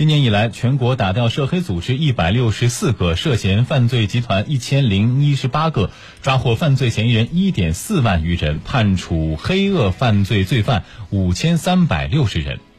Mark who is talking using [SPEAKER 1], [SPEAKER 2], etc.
[SPEAKER 1] 今年以来全国打掉涉黑组织一百六十四个涉嫌犯罪集团一千零一十八个抓获犯罪嫌疑人一点四万余人判处黑恶犯罪罪犯五千三百六十人。